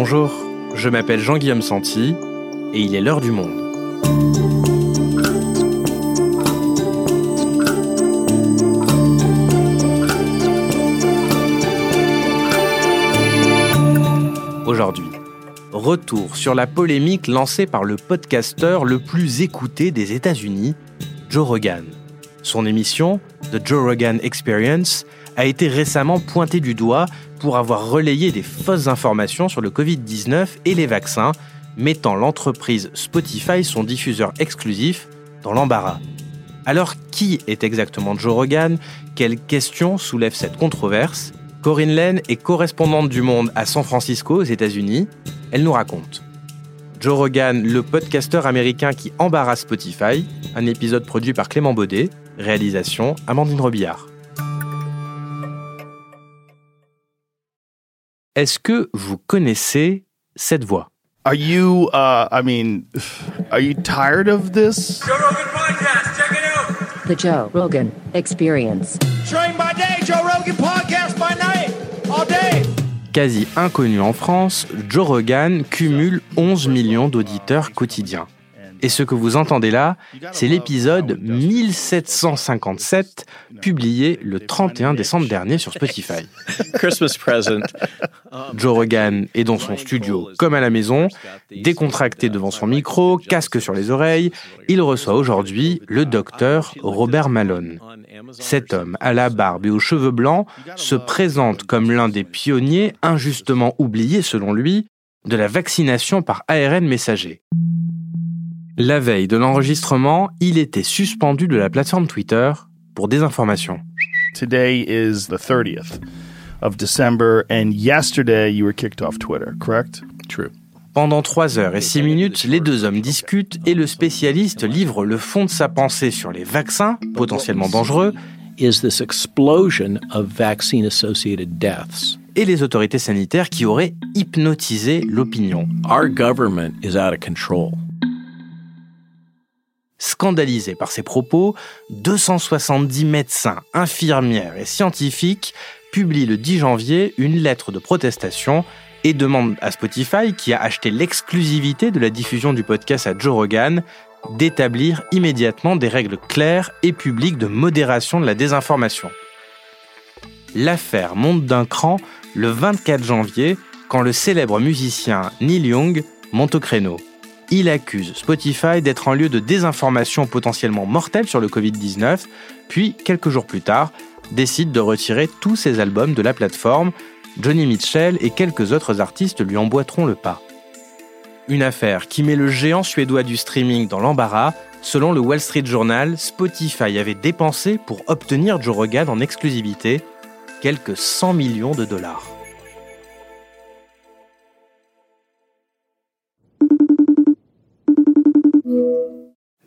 Bonjour, je m'appelle Jean-Guillaume Santi et il est l'heure du monde. Aujourd'hui, retour sur la polémique lancée par le podcasteur le plus écouté des États-Unis, Joe Rogan. Son émission, The Joe Rogan Experience, a été récemment pointée du doigt pour avoir relayé des fausses informations sur le Covid-19 et les vaccins, mettant l'entreprise Spotify, son diffuseur exclusif, dans l'embarras. Alors qui est exactement Joe Rogan? Quelles questions soulève cette controverse? Corinne Lane est correspondante du Monde à San Francisco, aux États-Unis. Elle nous raconte. Joe Rogan, le podcasteur américain qui embarrasse Spotify, un épisode produit par Clément Baudet, réalisation Amandine Robillard. Est-ce que vous connaissez cette voix? Are you, uh, I mean, are you tired of this? Joe Rogan Podcast, check it out. The Joe Rogan Experience. Train by day, Joe Rogan Podcast by night, all day. Quasi inconnu en France, Joe Rogan cumule 11 millions d'auditeurs quotidiens. Et ce que vous entendez là, c'est l'épisode 1757, publié le 31 décembre dernier sur Spotify. Christmas present. Joe Rogan est dans son studio comme à la maison, décontracté devant son micro, casque sur les oreilles. Il reçoit aujourd'hui le docteur Robert Malone. Cet homme, à la barbe et aux cheveux blancs, se présente comme l'un des pionniers, injustement oubliés selon lui, de la vaccination par ARN messager. La veille de l'enregistrement, il était suspendu de la plateforme Twitter pour désinformation. Today is the 30th of December, and yesterday you were kicked off Twitter, correct? True. Pendant 3 heures et 6 minutes, les deux hommes discutent et le spécialiste livre le fond de sa pensée sur les vaccins, potentiellement dangereux, Is this explosion of vaccine associated deaths? et les autorités sanitaires qui auraient hypnotisé l'opinion. Our government is out of control. Scandalisés par ces propos, 270 médecins, infirmières et scientifiques publient le 10 janvier une lettre de protestation et demandent à Spotify, qui a acheté l'exclusivité de la diffusion du podcast à Joe Rogan, d'établir immédiatement des règles claires et publiques de modération de la désinformation. L'affaire monte d'un cran le 24 janvier quand le célèbre musicien Neil Young monte au créneau. Il accuse Spotify d'être un lieu de désinformation potentiellement mortelle sur le Covid-19, puis, quelques jours plus tard, décide de retirer tous ses albums de la plateforme. Johnny Mitchell et quelques autres artistes lui emboîteront le pas. Une affaire qui met le géant suédois du streaming dans l'embarras. Selon le Wall Street Journal, Spotify avait dépensé pour obtenir Joe Rogan en exclusivité quelques 100 millions de dollars.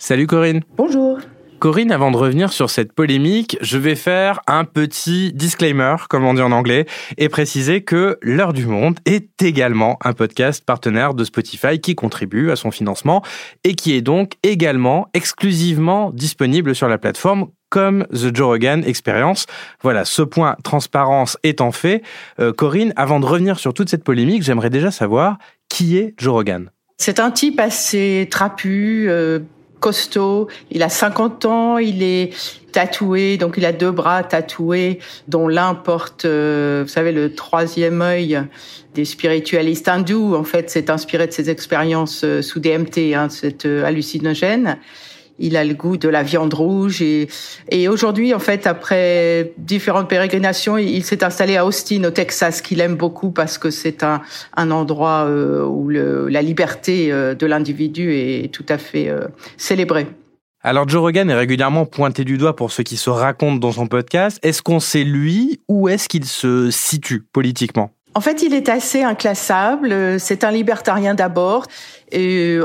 Salut Corinne. Bonjour. Corinne, avant de revenir sur cette polémique, je vais faire un petit disclaimer, comme on dit en anglais, et préciser que L'heure du monde est également un podcast partenaire de Spotify qui contribue à son financement et qui est donc également exclusivement disponible sur la plateforme comme The Joe Rogan Experience. Voilà, ce point transparence étant fait, euh, Corinne, avant de revenir sur toute cette polémique, j'aimerais déjà savoir qui est Joe Rogan. C'est un type assez trapu, euh, costaud. Il a 50 ans, il est tatoué, donc il a deux bras tatoués, dont l'un porte, euh, vous savez, le troisième œil des spiritualistes hindous. En fait, c'est inspiré de ses expériences euh, sous DMT, hein, cette euh, hallucinogène. Il a le goût de la viande rouge et, et aujourd'hui, en fait, après différentes pérégrinations, il, il s'est installé à Austin, au Texas, qu'il aime beaucoup parce que c'est un, un endroit euh, où le, la liberté euh, de l'individu est tout à fait euh, célébrée. Alors Joe Rogan est régulièrement pointé du doigt pour ce qui se raconte dans son podcast. Est-ce qu'on sait lui où est-ce qu'il se situe politiquement? En fait, il est assez inclassable. C'est un libertarien d'abord,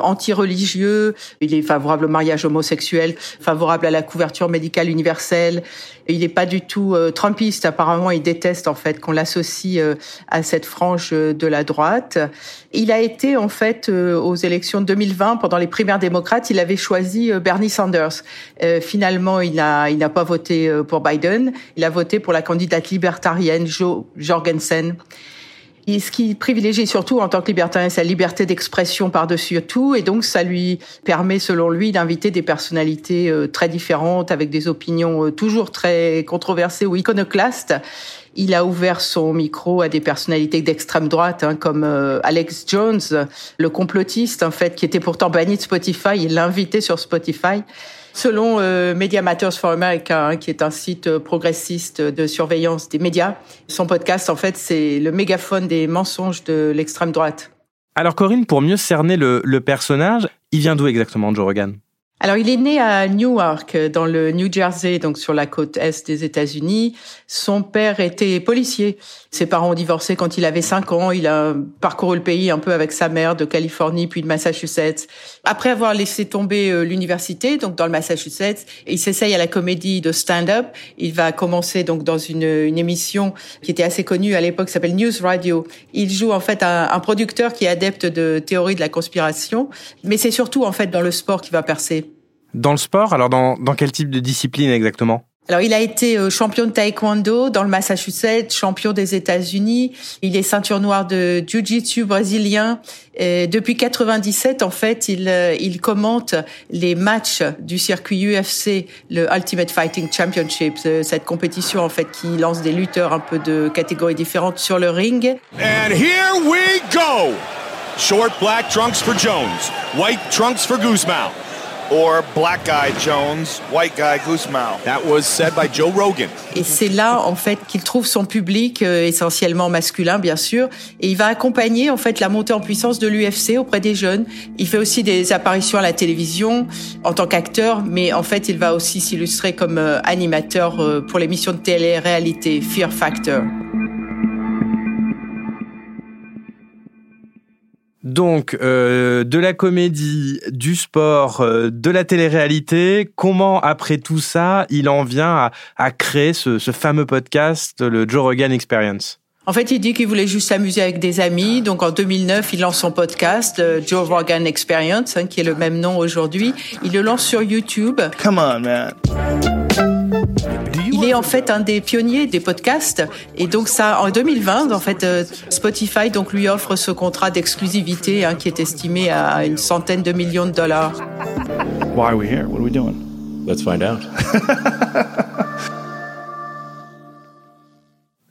anti-religieux. Il est favorable au mariage homosexuel, favorable à la couverture médicale universelle. Il n'est pas du tout euh, trumpiste. Apparemment, il déteste en fait qu'on l'associe euh, à cette frange euh, de la droite. Il a été en fait euh, aux élections de 2020 pendant les primaires démocrates. Il avait choisi euh, Bernie Sanders. Euh, finalement, il n'a il n'a pas voté pour Biden. Il a voté pour la candidate libertarienne Jo Jorgensen. Et ce qu'il privilégie surtout en tant que libertarien, c'est la liberté d'expression par-dessus tout. Et donc, ça lui permet, selon lui, d'inviter des personnalités euh, très différentes, avec des opinions euh, toujours très controversées ou iconoclastes. Il a ouvert son micro à des personnalités d'extrême droite, hein, comme euh, Alex Jones, le complotiste, en fait, qui était pourtant banni de Spotify. Il l'a invité sur Spotify. Selon euh, Media Matters for America, hein, qui est un site euh, progressiste de surveillance des médias, son podcast, en fait, c'est le mégaphone des mensonges de l'extrême droite. Alors Corinne, pour mieux cerner le, le personnage, il vient d'où exactement Joe Rogan? Alors, il est né à Newark, dans le New Jersey, donc sur la côte est des États-Unis. Son père était policier. Ses parents ont divorcé quand il avait 5 ans. Il a parcouru le pays un peu avec sa mère de Californie puis de Massachusetts. Après avoir laissé tomber euh, l'université, donc dans le Massachusetts, il s'essaye à la comédie de stand-up. Il va commencer donc dans une, émission qui était assez connue à l'époque, s'appelle News Radio. Il joue en fait un, un producteur qui est adepte de théorie de la conspiration, mais c'est surtout en fait dans le sport qui va percer. Dans le sport, alors dans, dans quel type de discipline exactement? Alors, il a été euh, champion de taekwondo dans le Massachusetts, champion des États-Unis. Il est ceinture noire de jiu-jitsu brésilien. Et depuis 97, en fait, il, euh, il commente les matchs du circuit UFC, le Ultimate Fighting Championship, euh, cette compétition en fait qui lance des lutteurs un peu de catégories différentes sur le ring. And here we go. Short black trunks for Jones, white trunks for Guzman. Or black guy Jones, white guy. That was said by Joe Rogan. Et c'est là en fait qu'il trouve son public euh, essentiellement masculin bien sûr et il va accompagner en fait la montée en puissance de l'UFC auprès des jeunes. Il fait aussi des apparitions à la télévision en tant qu'acteur mais en fait il va aussi s'illustrer comme euh, animateur euh, pour l'émission de télé-réalité Fear Factor. Donc, euh, de la comédie, du sport, euh, de la télé-réalité, comment après tout ça, il en vient à, à créer ce, ce fameux podcast, le Joe Rogan Experience? En fait, il dit qu'il voulait juste s'amuser avec des amis. Donc, en 2009, il lance son podcast, euh, Joe Rogan Experience, hein, qui est le même nom aujourd'hui. Il le lance sur YouTube. Come on, man. Il est en fait un des pionniers des podcasts et donc ça en 2020 en fait euh, Spotify donc lui offre ce contrat d'exclusivité hein, qui est estimé à une centaine de millions de dollars. Why are we here? What are we doing? Let's find out.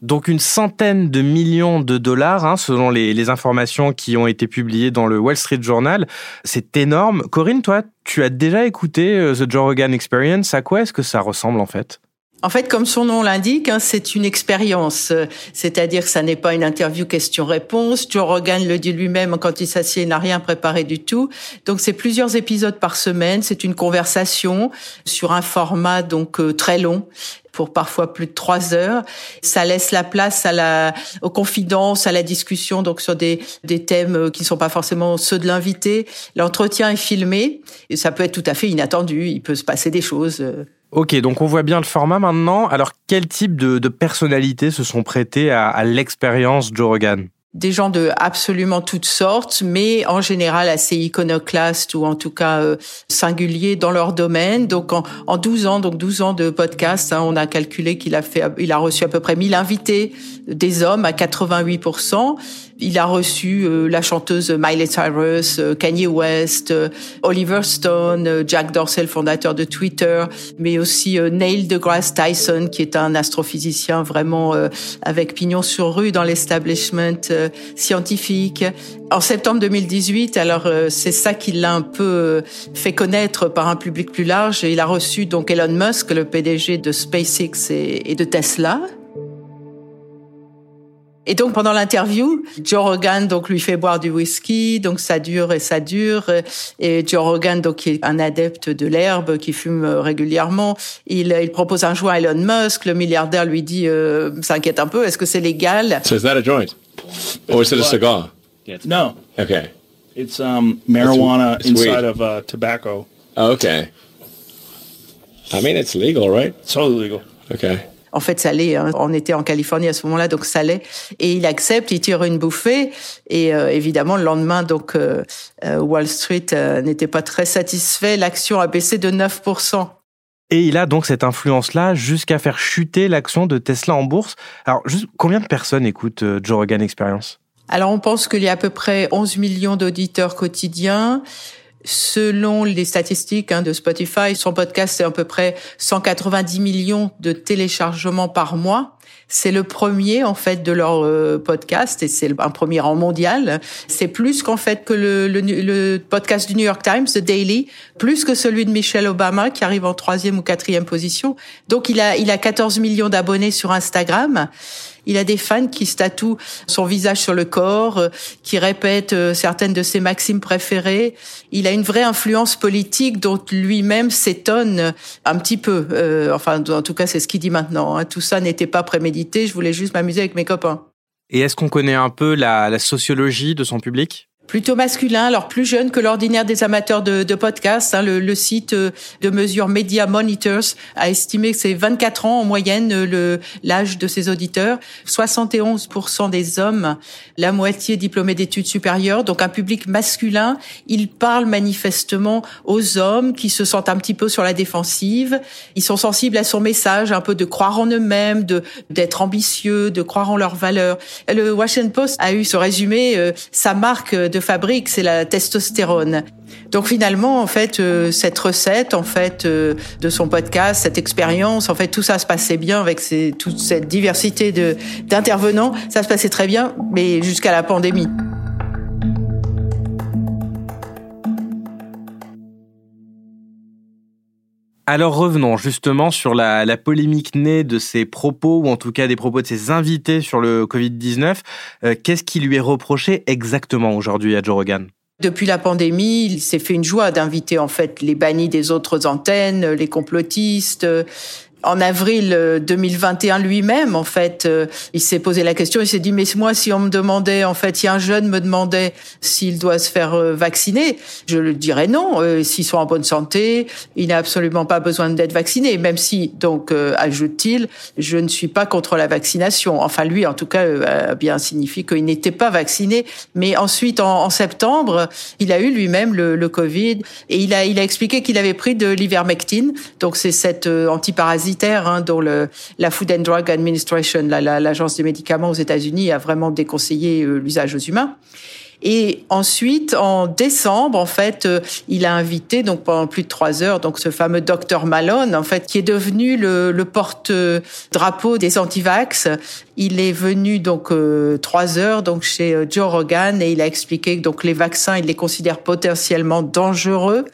Donc une centaine de millions de dollars, hein, selon les, les informations qui ont été publiées dans le Wall Street Journal. C'est énorme. Corinne, toi, tu as déjà écouté euh, The Joe Rogan Experience. À quoi est-ce que ça ressemble en fait? En fait, comme son nom l'indique, hein, c'est une expérience. Euh, C'est-à-dire que ça n'est pas une interview question-réponse. Joe Rogan le dit lui-même quand il s'assied, il n'a rien préparé du tout. Donc c'est plusieurs épisodes par semaine. C'est une conversation sur un format donc euh, très long pour parfois plus de trois heures. Ça laisse la place à la, aux confidences, à la discussion, donc sur des, des thèmes euh, qui ne sont pas forcément ceux de l'invité. L'entretien est filmé et ça peut être tout à fait inattendu. Il peut se passer des choses. Ok, donc on voit bien le format maintenant. Alors quel type de, de personnalités se sont prêtées à, à l'expérience Joe Rogan? Des gens de absolument toutes sortes, mais en général assez iconoclastes ou en tout cas euh, singuliers dans leur domaine. Donc en, en 12 ans, donc 12 ans de podcast, hein, on a calculé qu'il a fait, il a reçu à peu près 1000 invités, des hommes à 88%. Il a reçu euh, la chanteuse Miley Cyrus, euh, Kanye West, euh, Oliver Stone, Jack Dorsey, le fondateur de Twitter, mais aussi Neil deGrasse Tyson, qui est un astrophysicien vraiment avec pignon sur rue dans l'establishment scientifique. En septembre 2018, alors c'est ça qui l'a un peu fait connaître par un public plus large. Il a reçu donc Elon Musk, le PDG de SpaceX et de Tesla. Et donc pendant l'interview, Joe Rogan donc lui fait boire du whisky, donc ça dure et ça dure. Et Joe Rogan donc qui est un adepte de l'herbe, qui fume euh, régulièrement, il, il propose un joint à Elon Musk. Le milliardaire lui dit, euh, s'inquiète un peu, est-ce que c'est légal? So is that a joint? Or is it a cigar? No, Okay. it's um, marijuana It's weed. inside of uh, tobacco. Oh, okay. I mean, it's legal, right? It's totally legal. Okay. En fait, ça l'est. hein. On était en Californie à ce moment-là, donc ça l'est. Et il accepte, il tire une bouffée. Et euh, évidemment, le lendemain, donc euh, euh, Wall Street n'était pas très satisfait. L'action a baissé de 9%. Et il a donc cette influence-là jusqu'à faire chuter l'action de Tesla en bourse. Alors, juste combien de personnes écoutent Joe Rogan Experience? Alors on pense qu'il y a à peu près 11 millions d'auditeurs quotidiens. Selon les statistiques hein, de Spotify, son podcast c'est à peu près 190 millions de téléchargements par mois. C'est le premier en fait de leur euh, podcast et c'est un premier en mondial. C'est plus qu'en fait que le, podcast du New York Times, The Daily, plus que celui de Michelle Obama qui arrive en troisième ou quatrième position. Donc il a il a 14 millions d'abonnés sur Instagram. Il a des fans qui statouent son visage sur le corps, euh, qui répètent euh, certaines de ses maximes préférées. Il a une vraie influence politique dont lui-même s'étonne un petit peu. Euh, enfin, en tout cas, c'est ce qu'il dit maintenant. Hein. Tout ça n'était pas prémédité. Je voulais juste m'amuser avec mes copains. Et est-ce qu'on connaît un peu la sociologie de son public? Plutôt masculin, alors plus jeune que l'ordinaire des amateurs de, podcasts. Hein, le, le, site euh, de mesure Media Monitors a estimé que c'est 24 ans en moyenne euh, l'âge de ses auditeurs. 71% des hommes, la moitié diplômés d'études supérieures, donc un public masculin. Il parle manifestement aux hommes qui se sentent un petit peu sur la défensive. Ils sont sensibles à son message, un peu de croire en eux-mêmes, de d'être ambitieux, de croire en leurs valeurs. Le Washington Post a eu ce résumé, euh, sa marque de fabrique, c'est la testostérone. Donc finalement, en fait, euh, cette recette, en fait, euh, de son podcast, cette expérience, en fait, tout ça se passait bien avec toute cette diversité de d'intervenants, ça se passait très bien, mais jusqu'à la pandémie. Alors revenons justement sur la, polémique née de ses propos, ou en tout cas des propos de ses invités sur le Covid-19. Euh, qu'est-ce qui lui est reproché exactement aujourd'hui à Joe Rogan? Depuis la pandémie, il s'est fait une joie d'inviter en fait les bannis des autres antennes, les complotistes, en avril 2021 euh, lui-même, en fait, euh, il s'est posé la question, il s'est dit, mais moi, si on me demandait, en fait, si un jeune me demandait s'il doit se faire euh, vacciner, je le dirais non. S'ils sont en bonne santé, il n'a absolument pas besoin d'être vacciné, même si, donc, ajoute-t-il, je ne suis pas contre la vaccination. Enfin, lui, en tout cas, a bien signifié qu'il n'était pas vacciné. Mais ensuite, en, septembre, il a eu lui-même le, le, Covid et il a, il a expliqué qu'il avait pris de l'ivermectine. Donc, c'est cette antiparasite Hein, dont la Food and Drug Administration, l'agence des médicaments aux États-Unis, a vraiment déconseillé euh, l'usage aux humains. Et ensuite, en décembre, en fait, euh, il a invité donc pendant plus de trois heures donc ce fameux docteur Malone, en fait, qui est devenu le, le porte-drapeau des antivax. Il est venu donc euh, trois heures donc chez Joe Rogan et il a expliqué que donc les vaccins, il les considère potentiellement dangereux.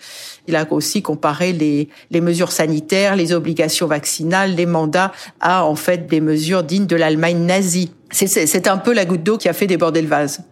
Il a aussi comparé les, mesures sanitaires, les obligations vaccinales, les mandats à en fait des mesures dignes de l'Allemagne nazie. C'est un peu la goutte d'eau qui a fait déborder le vase.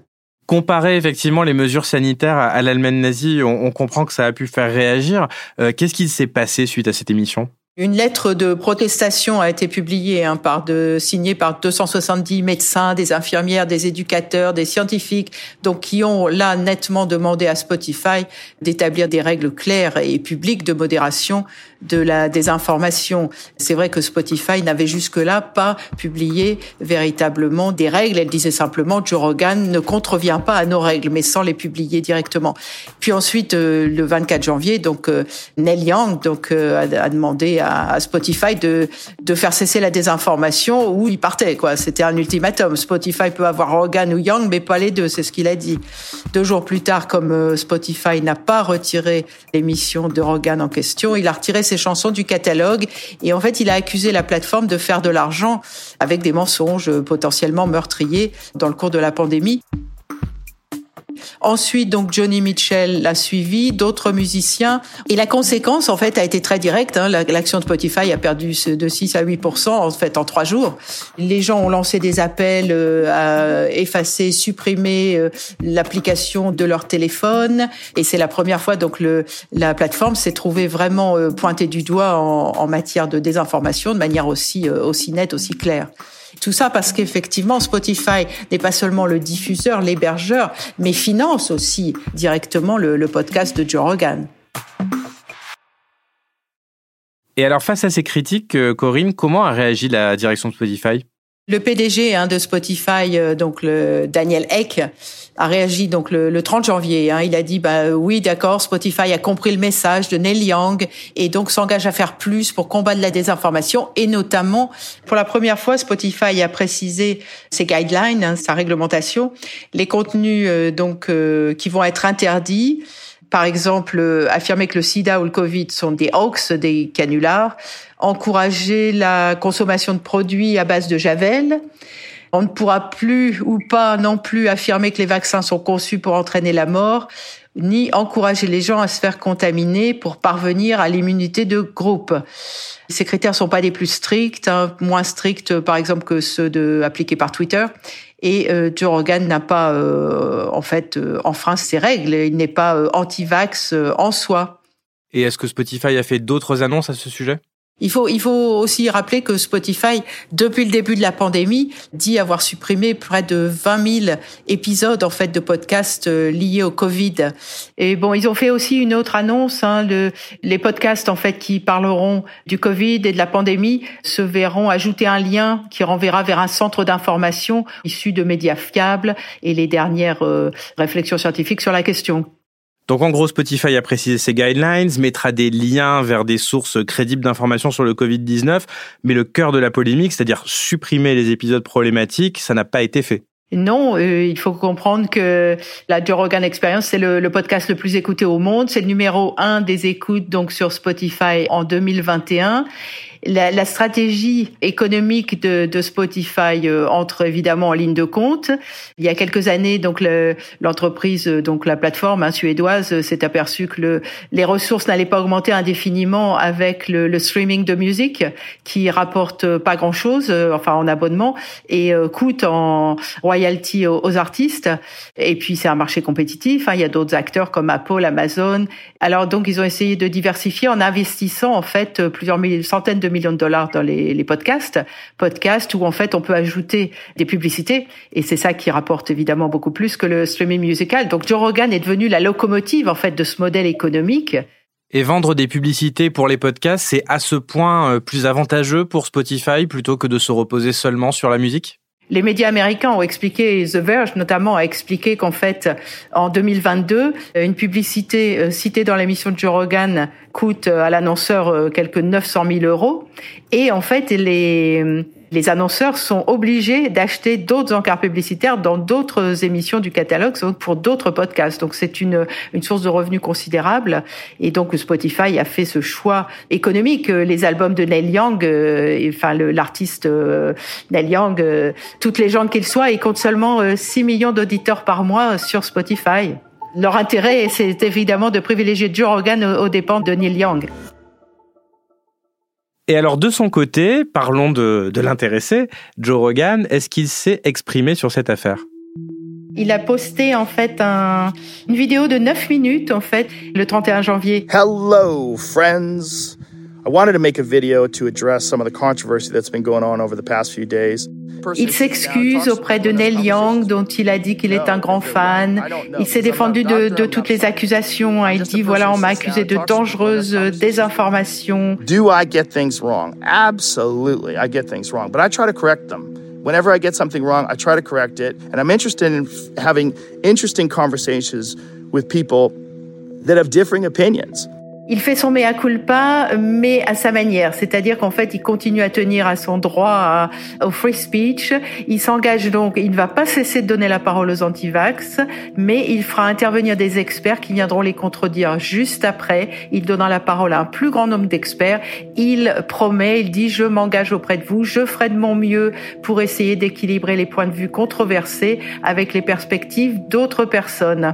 Comparer effectivement les mesures sanitaires à, l'Allemagne nazie, on, comprend que ça a pu faire réagir. Euh, qu'est-ce qui s'est passé suite à cette émission? Une lettre de protestation a été publiée, hein, par de, signée par 270 médecins, des infirmières, des éducateurs, des scientifiques, donc qui ont là nettement demandé à Spotify d'établir des règles claires et publiques de modération de la désinformation. C'est vrai que Spotify n'avait jusque-là pas publié véritablement des règles. Elle disait simplement Joe Rogan ne contrevient pas à nos règles, mais sans les publier directement. Puis ensuite, euh, le 24 janvier, donc euh, Neil Young donc euh, a, demandé à, à, Spotify de de faire cesser la désinformation où il partait quoi. C'était un ultimatum. Spotify peut avoir Rogan ou Young, mais pas les deux. C'est ce qu'il a dit. Deux jours plus tard, comme Spotify n'a pas retiré l'émission de Rogan en question, il a retiré ses chansons du catalogue. Et en fait, il a accusé la plateforme de faire de l'argent avec des mensonges potentiellement meurtriers dans le cours de la pandémie. Ensuite, donc Johnny Mitchell l'a suivi, d'autres musiciens. Et la conséquence, en fait, a été très directe. Hein. L'action de Spotify a perdu de 6 à 8% en fait en trois jours. Les gens ont lancé des appels euh, à effacer, supprimer euh, l'application de leur téléphone. Et c'est la première fois donc le, la plateforme s'est trouvée vraiment euh, pointée du doigt en, en, matière de désinformation de manière aussi aussi nette, aussi claire. Tout ça parce qu'effectivement, Spotify n'est pas seulement le diffuseur, l'hébergeur, mais finance aussi directement le, podcast de Joe Rogan. Et alors, face à ces critiques, euh, Corinne, comment a réagi la direction de Spotify? Le PDG hein, de Spotify, euh, donc le Daniel Eck, a réagi donc le, le 30 janvier. Hein. il a dit bah oui d'accord, Spotify a compris le message de Neil Young et donc s'engage à faire plus pour combattre la désinformation et notamment pour la première fois Spotify a précisé ses guidelines, hein, sa réglementation, les contenus euh, donc euh, qui vont être interdits. Par exemple, affirmer que le SIDA ou le Covid sont des hoax, des canulars, encourager la consommation de produits à base de javel. On ne pourra plus ou pas non plus affirmer que les vaccins sont conçus pour entraîner la mort, ni encourager les gens à se faire contaminer pour parvenir à l'immunité de groupe. Ces critères sont pas des plus stricts, hein, moins stricts par exemple que ceux de, appliqués par Twitter. Et euh, Joe Rogan n'a pas, euh, en fait, euh, enfreint ces règles. Il n'est pas euh, anti-vax en soi. Et est-ce que Spotify a fait d'autres annonces à ce sujet? Il faut, il faut aussi rappeler que Spotify, depuis le début de la pandémie, dit avoir supprimé près de 20 000 épisodes en fait de podcasts euh, liés au Covid. Et bon, ils ont fait aussi une autre annonce. Hein, le, les podcasts en fait qui parleront du Covid et de la pandémie se verront ajouter un lien qui renverra vers un centre d'information issu de médias fiables et les dernières euh, réflexions scientifiques sur la question. Donc en gros, Spotify a précisé ses guidelines, mettra des liens vers des sources crédibles d'informations sur le Covid-19, mais le cœur de la polémique, c'est-à-dire supprimer les épisodes problématiques, ça n'a pas été fait. Non, euh, il faut comprendre que la Joe Experience, c'est le, le, podcast le plus écouté au monde. C'est le numéro un des écoutes donc sur Spotify en 2021 la, la stratégie économique de, de Spotify euh, entre évidemment en ligne de compte. Il y a quelques années, donc l'entreprise, euh, donc la plateforme hein, suédoise, euh, s'est aperçue que le, les ressources n'allaient pas augmenter indéfiniment avec le, le, streaming de musique, qui rapporte pas grand-chose, enfin en abonnement, et coûte en royalty aux, aux artistes. Et puis c'est un marché compétitif. Hein, il y a d'autres acteurs comme Apple, Amazon. Alors donc ils ont essayé de diversifier en investissant en fait plusieurs centaines de millions de dollars dans les, les podcasts, podcasts où en fait on peut ajouter des publicités et c'est ça qui rapporte évidemment beaucoup plus que le streaming musical. Donc Joe Rogan est devenu la locomotive en fait de ce modèle économique. Et vendre des publicités pour les podcasts, c'est à ce point euh, plus avantageux pour Spotify plutôt que de se reposer seulement sur la musique? Les médias américains ont expliqué, The Verge notamment a expliqué qu'en fait, en 2022, une publicité euh, citée dans l'émission de Joe Rogan coûte euh, à l'annonceur quelques 900 000 euros. Et en fait, les les annonceurs sont obligés d'acheter d'autres encarts publicitaires dans d'autres émissions du catalogue, donc pour d'autres podcasts. Donc c'est une, une source de revenus considérable. Et donc Spotify a fait ce choix économique. Les albums de Neil Young, euh, enfin l'artiste euh, Neil Young, euh, toutes les gens qu'il soit, il compte seulement 6 millions d'auditeurs par mois sur Spotify. Leur intérêt, c'est évidemment de privilégier Joe Rogan aux dépens de Neil Young. Et alors, de son côté, parlons de, de l'intéressé, Joe Rogan, est-ce qu'il s'est exprimé sur cette affaire? Il a posté en fait un, une vidéo de 9 minutes en fait le 31 janvier. Hello friends. I wanted to make a video to address some of the controversy that's been going on over the past few days. Il s'excuse auprès de Neil Young, dont il a dit qu'il est un grand fan. Il s'est défendu de, de, toutes les accusations. Il dit, voilà, on m'a accusé de dangereuses désinformations. Do I get things wrong? Absolutely, I get things wrong. But I try to correct them. Whenever I get something wrong, I try to correct it. And I'm interested in having interesting conversations with people that have differing opinions. Il fait son mea culpa, mais à sa manière. C'est-à-dire qu'en fait, il continue à tenir à son droit au free speech. Il s'engage donc, il ne va pas cesser de donner la parole aux anti-vax, mais il fera intervenir des experts qui viendront les contredire juste après. Il donnera la parole à un plus grand nombre d'experts. Il promet, il dit, je m'engage auprès de vous, je ferai de mon mieux pour essayer d'équilibrer les points de vue controversés avec les perspectives d'autres personnes.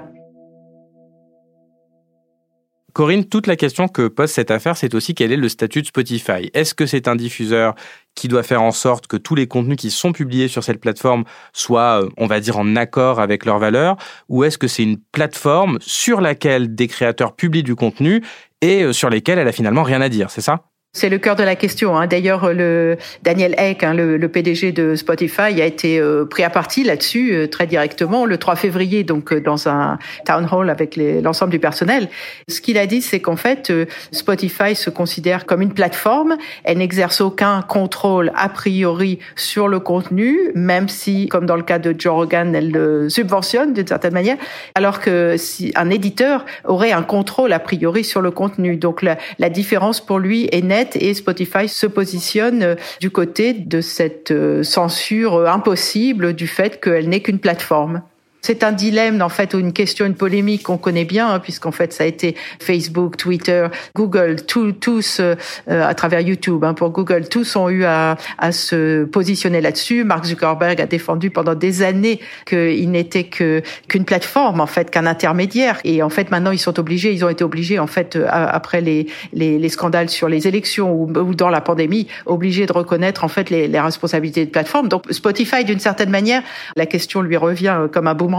Corinne, toute la question que pose cette affaire, c'est aussi quel est le statut de Spotify. Est-ce que c'est un diffuseur qui doit faire en sorte que tous les contenus qui sont publiés sur cette plateforme soient, euh, on va dire, en accord avec leurs valeurs? Ou est-ce que c'est une plateforme sur laquelle des créateurs publient du contenu et euh, sur lesquels elle a finalement rien à dire, c'est ça? C'est le cœur de la question. Hein. D'ailleurs, le Daniel Eck, hein, le, le, PDG de Spotify, a été euh, pris à partie là-dessus euh, très directement le 3 février, donc euh, dans un town hall avec l'ensemble du personnel. Ce qu'il a dit, c'est qu'en fait, Spotify se considère comme une plateforme. Elle n'exerce aucun contrôle a priori sur le contenu, même si, comme dans le cas de Joe Rogan, elle le subventionne d'une certaine manière, alors que si un éditeur aurait un contrôle a priori sur le contenu. Donc la, la différence pour lui est nette et Spotify se positionne euh, du côté de cette euh, censure euh, impossible du fait qu'elle n'est qu'une plateforme. C'est un dilemme, en fait, ou une question, une polémique qu'on connaît bien, hein, puisqu'en fait, ça a été Facebook, Twitter, Google, tous, euh, à travers YouTube. Hein, pour Google, tous ont eu à, à se positionner là-dessus. Mark Zuckerberg a défendu pendant des années qu'il n'était que qu'une plateforme, en fait, qu'un intermédiaire. Et en fait, maintenant, ils sont obligés, ils ont été obligés, en fait, euh, après les, les, les scandales sur les élections ou, ou, dans la pandémie, obligés de reconnaître, en fait, les, les responsabilités de plateforme. Donc, Spotify, d'une certaine manière, la question lui revient euh, comme un boomerang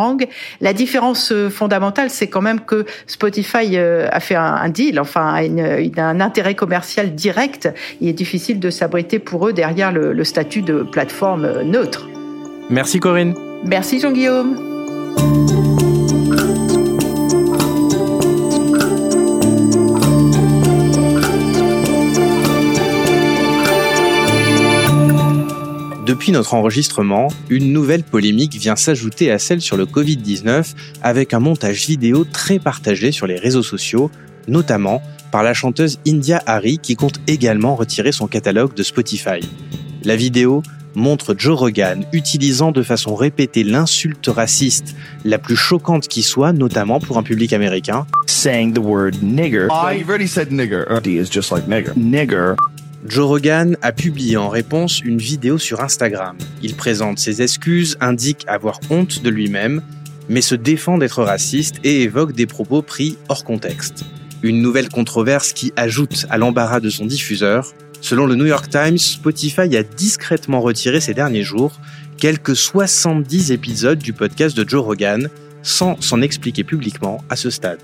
la différence euh, fondamentale, c'est quand même que Spotify euh, a fait un, deal, enfin un intérêt commercial direct. Il est difficile de s'abriter pour eux derrière le, le statut de plateforme euh, neutre. Merci Corinne. Merci Jean-Guillaume. Depuis notre enregistrement, une nouvelle polémique vient s'ajouter à celle sur le Covid-19 avec un montage vidéo très partagé sur les réseaux sociaux, notamment par la chanteuse India Hari qui compte également retirer son catalogue de Spotify. La vidéo montre Joe Rogan utilisant de façon répétée l'insulte raciste la plus choquante qui soit, notamment pour un public américain. Saying the word nigger. Oh, you've already said nigger. D is just like nigger. Nigger Joe Rogan a publié en réponse une vidéo sur Instagram. Il présente ses excuses, indique avoir honte de lui-même, mais se défend d'être raciste et évoque des propos pris hors contexte. Une nouvelle controverse qui ajoute à l'embarras de son diffuseur. Selon le New York Times, Spotify a discrètement retiré ces derniers jours quelques 70 épisodes du podcast de Joe Rogan sans s'en expliquer publiquement à ce stade.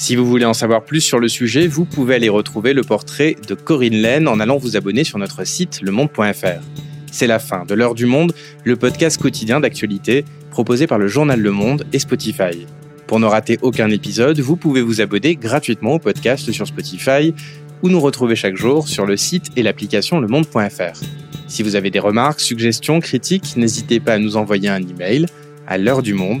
Si vous voulez en savoir plus sur le sujet, vous pouvez aller retrouver le portrait de Corinne Laine en allant vous abonner sur notre site lemonde.fr. C'est la fin de l'heure du monde, le podcast quotidien d'actualité proposé par le journal Le Monde et Spotify. Pour ne rater aucun épisode, vous pouvez vous abonner gratuitement au podcast sur Spotify ou nous retrouver chaque jour sur le site et l'application lemonde.fr. Si vous avez des remarques, suggestions, critiques, n'hésitez pas à nous envoyer un email à l'heure du monde